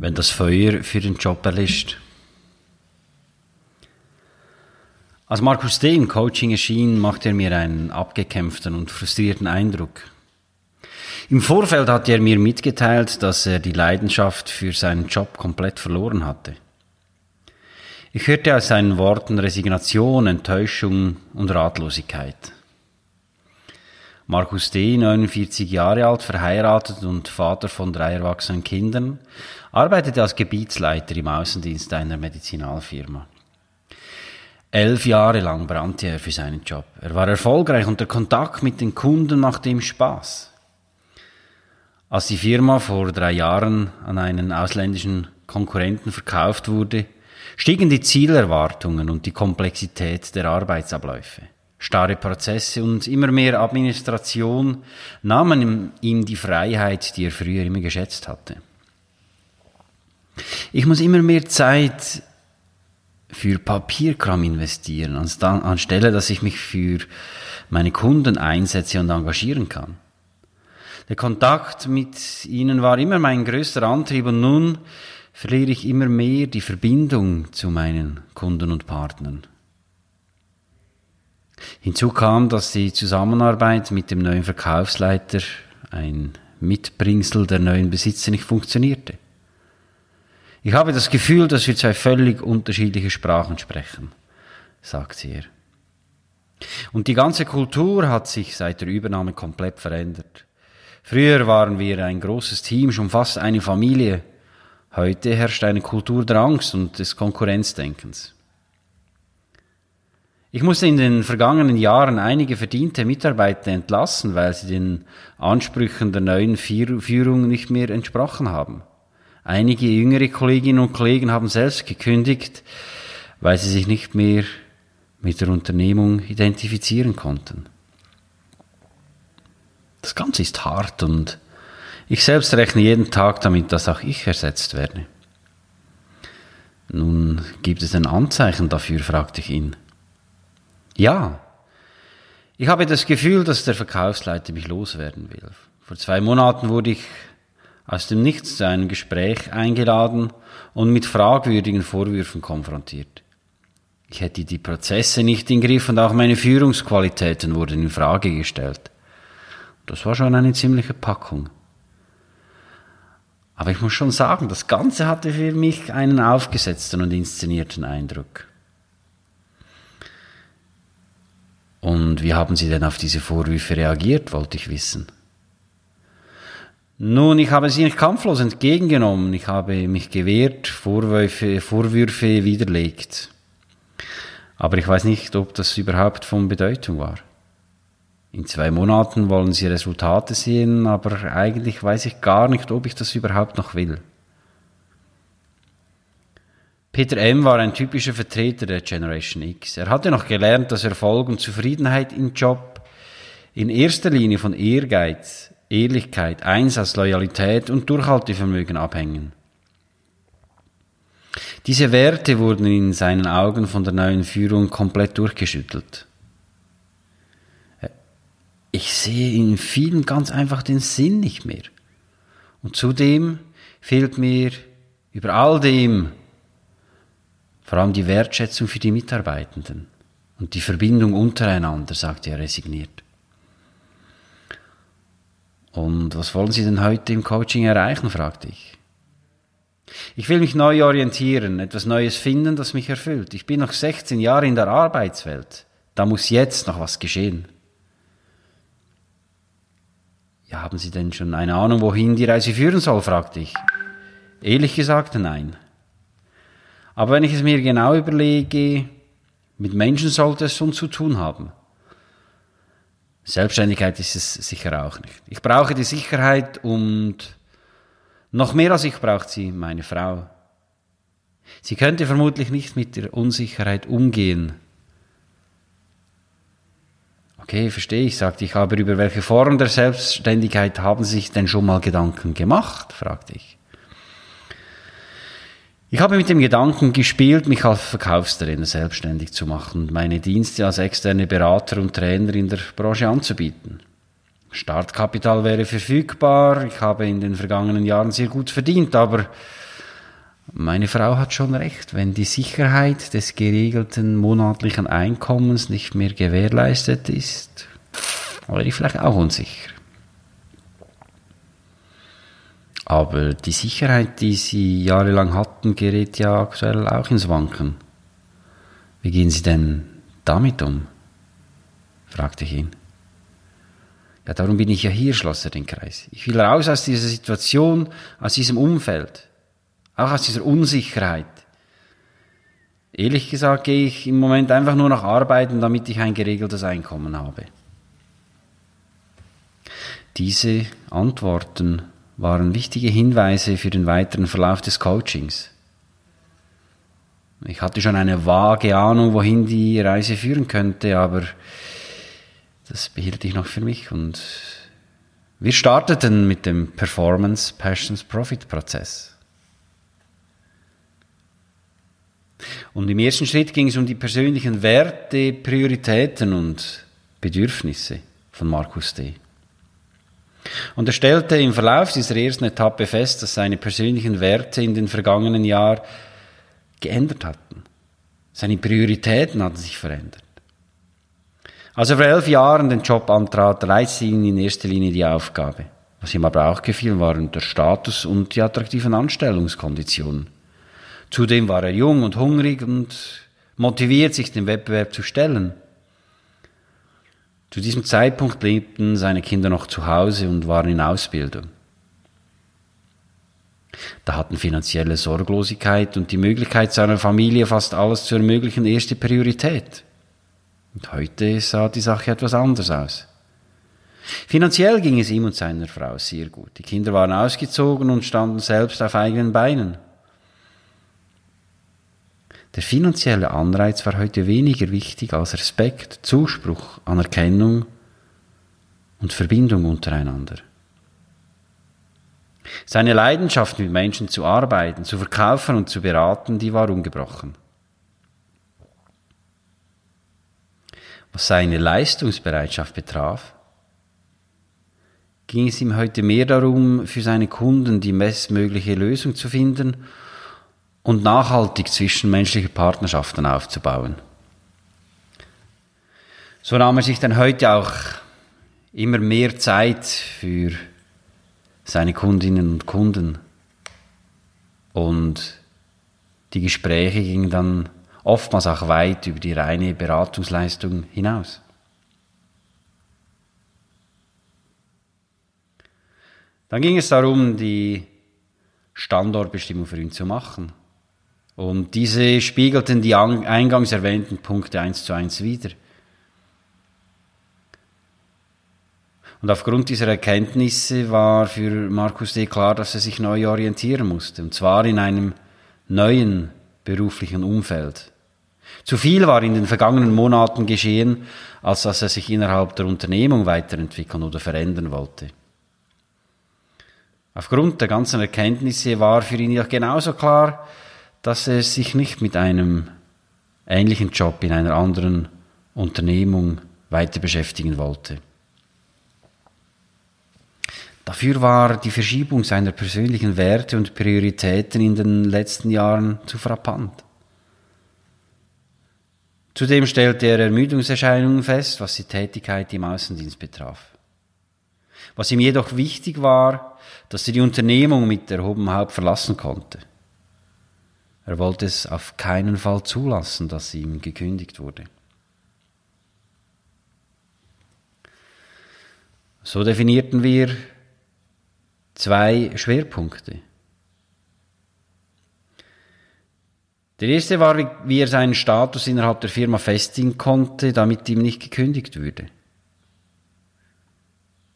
wenn das Feuer für den Job erlischt. Als Markus D. im Coaching erschien, machte er mir einen abgekämpften und frustrierten Eindruck. Im Vorfeld hatte er mir mitgeteilt, dass er die Leidenschaft für seinen Job komplett verloren hatte. Ich hörte aus seinen Worten Resignation, Enttäuschung und Ratlosigkeit. Markus D., 49 Jahre alt, verheiratet und Vater von drei erwachsenen Kindern, arbeitete als Gebietsleiter im Außendienst einer Medizinalfirma. Elf Jahre lang brannte er für seinen Job. Er war erfolgreich und der Kontakt mit den Kunden machte ihm Spaß. Als die Firma vor drei Jahren an einen ausländischen Konkurrenten verkauft wurde, stiegen die Zielerwartungen und die Komplexität der Arbeitsabläufe. Starre Prozesse und immer mehr Administration nahmen ihm die Freiheit, die er früher immer geschätzt hatte. Ich muss immer mehr Zeit für Papierkram investieren, anstelle dass ich mich für meine Kunden einsetze und engagieren kann. Der Kontakt mit ihnen war immer mein größter Antrieb und nun verliere ich immer mehr die Verbindung zu meinen Kunden und Partnern. Hinzu kam, dass die Zusammenarbeit mit dem neuen Verkaufsleiter, ein Mitbringsel der neuen Besitzer, nicht funktionierte. Ich habe das Gefühl, dass wir zwei völlig unterschiedliche Sprachen sprechen, sagt er. Und die ganze Kultur hat sich seit der Übernahme komplett verändert. Früher waren wir ein großes Team, schon fast eine Familie. Heute herrscht eine Kultur der Angst und des Konkurrenzdenkens. Ich musste in den vergangenen Jahren einige verdiente Mitarbeiter entlassen, weil sie den Ansprüchen der neuen Führung nicht mehr entsprochen haben. Einige jüngere Kolleginnen und Kollegen haben selbst gekündigt, weil sie sich nicht mehr mit der Unternehmung identifizieren konnten. Das Ganze ist hart und ich selbst rechne jeden Tag damit, dass auch ich ersetzt werde. Nun gibt es ein Anzeichen dafür, fragte ich ihn. Ja. Ich habe das Gefühl, dass der Verkaufsleiter mich loswerden will. Vor zwei Monaten wurde ich aus dem Nichts zu einem Gespräch eingeladen und mit fragwürdigen Vorwürfen konfrontiert. Ich hätte die Prozesse nicht im Griff und auch meine Führungsqualitäten wurden in Frage gestellt. Das war schon eine ziemliche Packung. Aber ich muss schon sagen, das Ganze hatte für mich einen aufgesetzten und inszenierten Eindruck. Und wie haben Sie denn auf diese Vorwürfe reagiert, wollte ich wissen. Nun, ich habe sie nicht kampflos entgegengenommen. Ich habe mich gewehrt, Vorwürfe, Vorwürfe widerlegt. Aber ich weiß nicht, ob das überhaupt von Bedeutung war. In zwei Monaten wollen sie Resultate sehen, aber eigentlich weiß ich gar nicht, ob ich das überhaupt noch will. Peter M. war ein typischer Vertreter der Generation X. Er hatte noch gelernt, dass Erfolg und Zufriedenheit im Job in erster Linie von Ehrgeiz, Ehrlichkeit, Einsatz, Loyalität und Durchhaltevermögen abhängen. Diese Werte wurden in seinen Augen von der neuen Führung komplett durchgeschüttelt. Ich sehe in vielen ganz einfach den Sinn nicht mehr. Und zudem fehlt mir über all dem vor allem die Wertschätzung für die Mitarbeitenden und die Verbindung untereinander, sagte er resigniert. Und was wollen Sie denn heute im Coaching erreichen, fragte ich. Ich will mich neu orientieren, etwas Neues finden, das mich erfüllt. Ich bin noch 16 Jahre in der Arbeitswelt. Da muss jetzt noch was geschehen. Ja, haben Sie denn schon eine Ahnung, wohin die Reise führen soll? fragte ich. Ehrlich gesagt, nein. Aber wenn ich es mir genau überlege, mit Menschen sollte es schon zu tun haben. Selbstständigkeit ist es sicher auch nicht. Ich brauche die Sicherheit und noch mehr als ich braucht sie meine Frau. Sie könnte vermutlich nicht mit der Unsicherheit umgehen. Okay, verstehe ich, sagte ich, aber über welche Form der Selbstständigkeit haben Sie sich denn schon mal Gedanken gemacht? fragte ich. Ich habe mit dem Gedanken gespielt, mich als Verkaufstrainer selbstständig zu machen und meine Dienste als externe Berater und Trainer in der Branche anzubieten. Startkapital wäre verfügbar, ich habe in den vergangenen Jahren sehr gut verdient, aber meine Frau hat schon recht, wenn die Sicherheit des geregelten monatlichen Einkommens nicht mehr gewährleistet ist, wäre ich vielleicht auch unsicher. Aber die Sicherheit, die Sie jahrelang hatten, gerät ja aktuell auch ins Wanken. Wie gehen Sie denn damit um? fragte ich ihn. Ja, darum bin ich ja hier, schloss er den Kreis. Ich will raus aus dieser Situation, aus diesem Umfeld, auch aus dieser Unsicherheit. Ehrlich gesagt gehe ich im Moment einfach nur nach arbeiten, damit ich ein geregeltes Einkommen habe. Diese Antworten waren wichtige Hinweise für den weiteren Verlauf des Coachings. Ich hatte schon eine vage Ahnung, wohin die Reise führen könnte, aber das behielt ich noch für mich und wir starteten mit dem Performance Passions Profit Prozess. Und im ersten Schritt ging es um die persönlichen Werte, Prioritäten und Bedürfnisse von Markus D. Und er stellte im Verlauf dieser ersten Etappe fest, dass seine persönlichen Werte in den vergangenen Jahren geändert hatten. Seine Prioritäten hatten sich verändert. Als er vor elf Jahren den Job antrat, reizte ihn in erster Linie die Aufgabe. Was ihm aber auch gefiel, waren der Status und die attraktiven Anstellungskonditionen. Zudem war er jung und hungrig und motiviert, sich dem Wettbewerb zu stellen. Zu diesem Zeitpunkt lebten seine Kinder noch zu Hause und waren in Ausbildung. Da hatten finanzielle Sorglosigkeit und die Möglichkeit seiner Familie fast alles zu ermöglichen erste Priorität. Und heute sah die Sache etwas anders aus. Finanziell ging es ihm und seiner Frau sehr gut. Die Kinder waren ausgezogen und standen selbst auf eigenen Beinen. Der finanzielle Anreiz war heute weniger wichtig als Respekt, Zuspruch, Anerkennung und Verbindung untereinander. Seine Leidenschaft, mit Menschen zu arbeiten, zu verkaufen und zu beraten, die war ungebrochen. Was seine Leistungsbereitschaft betraf, ging es ihm heute mehr darum, für seine Kunden die bestmögliche Lösung zu finden und nachhaltig zwischenmenschliche Partnerschaften aufzubauen. So nahm er sich dann heute auch immer mehr Zeit für seine Kundinnen und Kunden. Und die Gespräche gingen dann oftmals auch weit über die reine Beratungsleistung hinaus. Dann ging es darum, die Standortbestimmung für ihn zu machen. Und diese spiegelten die eingangs erwähnten Punkte eins zu eins wider. Und aufgrund dieser Erkenntnisse war für Markus D. klar, dass er sich neu orientieren musste, und zwar in einem neuen beruflichen Umfeld. Zu viel war in den vergangenen Monaten geschehen, als dass er sich innerhalb der Unternehmung weiterentwickeln oder verändern wollte. Aufgrund der ganzen Erkenntnisse war für ihn ja genauso klar, dass er sich nicht mit einem ähnlichen Job in einer anderen Unternehmung weiter beschäftigen wollte. Dafür war die Verschiebung seiner persönlichen Werte und Prioritäten in den letzten Jahren zu frappant. Zudem stellte er Ermüdungserscheinungen fest, was die Tätigkeit im Außendienst betraf. Was ihm jedoch wichtig war, dass er die Unternehmung mit erhobenem Haupt verlassen konnte. Er wollte es auf keinen Fall zulassen, dass ihm gekündigt wurde. So definierten wir zwei Schwerpunkte. Der erste war, wie er seinen Status innerhalb der Firma festigen konnte, damit ihm nicht gekündigt würde.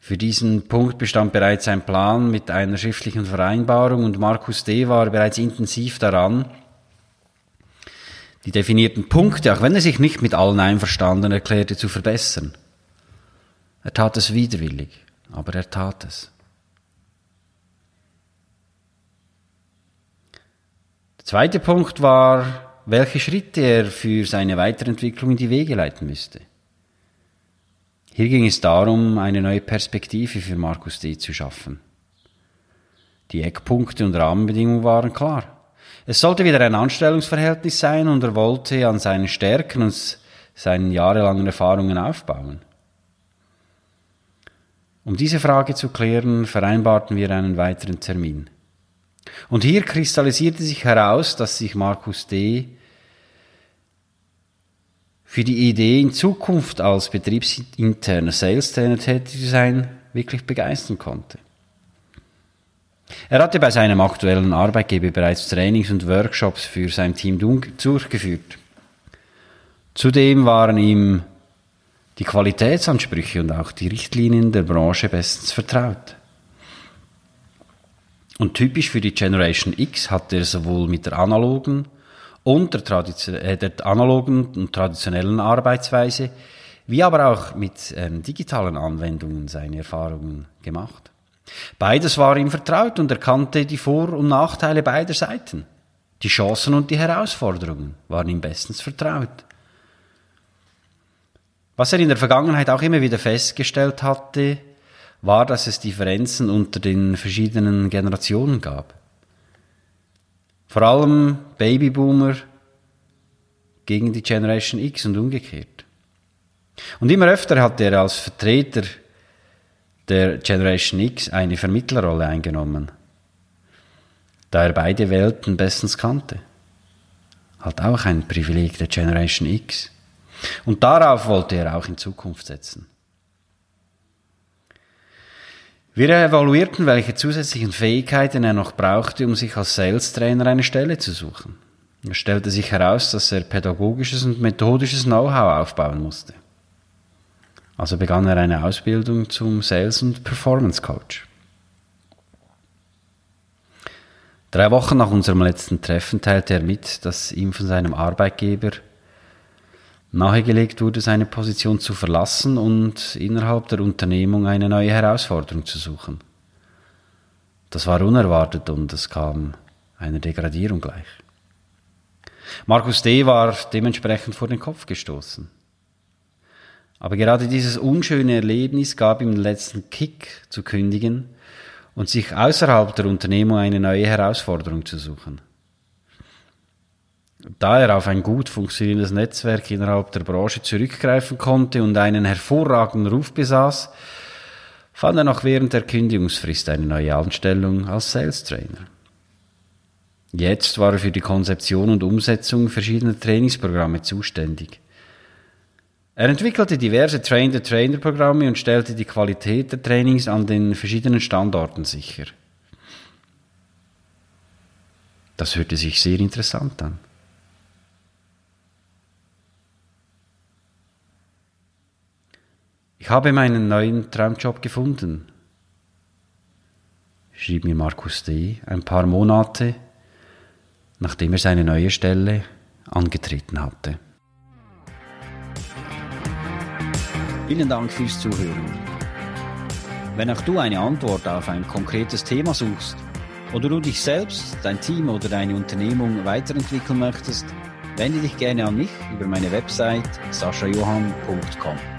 Für diesen Punkt bestand bereits ein Plan mit einer schriftlichen Vereinbarung und Markus D. war bereits intensiv daran, die definierten Punkte, auch wenn er sich nicht mit allen einverstanden erklärte, zu verbessern. Er tat es widerwillig, aber er tat es. Der zweite Punkt war, welche Schritte er für seine Weiterentwicklung in die Wege leiten müsste. Hier ging es darum, eine neue Perspektive für Markus D. zu schaffen. Die Eckpunkte und Rahmenbedingungen waren klar. Es sollte wieder ein Anstellungsverhältnis sein und er wollte an seinen Stärken und seinen jahrelangen Erfahrungen aufbauen. Um diese Frage zu klären, vereinbarten wir einen weiteren Termin. Und hier kristallisierte sich heraus, dass sich Markus D für die Idee, in Zukunft als betriebsinterner Sales-Trainer tätig zu sein, wirklich begeistern konnte. Er hatte bei seinem aktuellen Arbeitgeber bereits Trainings und Workshops für sein Team durchgeführt. Zudem waren ihm die Qualitätsansprüche und auch die Richtlinien der Branche bestens vertraut. Und typisch für die Generation X hat er sowohl mit der analogen und der, äh, der analogen und traditionellen Arbeitsweise, wie aber auch mit ähm, digitalen Anwendungen seine Erfahrungen gemacht. Beides war ihm vertraut und er kannte die Vor- und Nachteile beider Seiten. Die Chancen und die Herausforderungen waren ihm bestens vertraut. Was er in der Vergangenheit auch immer wieder festgestellt hatte, war, dass es Differenzen unter den verschiedenen Generationen gab. Vor allem Babyboomer gegen die Generation X und umgekehrt. Und immer öfter hat er als Vertreter der Generation X eine Vermittlerrolle eingenommen, da er beide Welten bestens kannte. Halt auch ein Privileg der Generation X. Und darauf wollte er auch in Zukunft setzen. Wir evaluierten, welche zusätzlichen Fähigkeiten er noch brauchte, um sich als Sales Trainer eine Stelle zu suchen. Es stellte sich heraus, dass er pädagogisches und methodisches Know-how aufbauen musste. Also begann er eine Ausbildung zum Sales- und Performance Coach. Drei Wochen nach unserem letzten Treffen teilte er mit, dass ihm von seinem Arbeitgeber nahegelegt wurde, seine Position zu verlassen und innerhalb der Unternehmung eine neue Herausforderung zu suchen. Das war unerwartet und es kam einer Degradierung gleich. Markus D. war dementsprechend vor den Kopf gestoßen. Aber gerade dieses unschöne Erlebnis gab ihm den letzten Kick zu kündigen und sich außerhalb der Unternehmung eine neue Herausforderung zu suchen. Da er auf ein gut funktionierendes Netzwerk innerhalb der Branche zurückgreifen konnte und einen hervorragenden Ruf besaß, fand er noch während der Kündigungsfrist eine neue Anstellung als Sales Trainer. Jetzt war er für die Konzeption und Umsetzung verschiedener Trainingsprogramme zuständig. Er entwickelte diverse Train-the-Trainer-Programme und stellte die Qualität der Trainings an den verschiedenen Standorten sicher. Das hörte sich sehr interessant an. Ich habe meinen neuen Traumjob gefunden, schrieb mir Markus D. ein paar Monate, nachdem er seine neue Stelle angetreten hatte. Vielen Dank fürs Zuhören. Wenn auch du eine Antwort auf ein konkretes Thema suchst oder du dich selbst, dein Team oder deine Unternehmung weiterentwickeln möchtest, wende dich gerne an mich über meine Website saschajohann.com.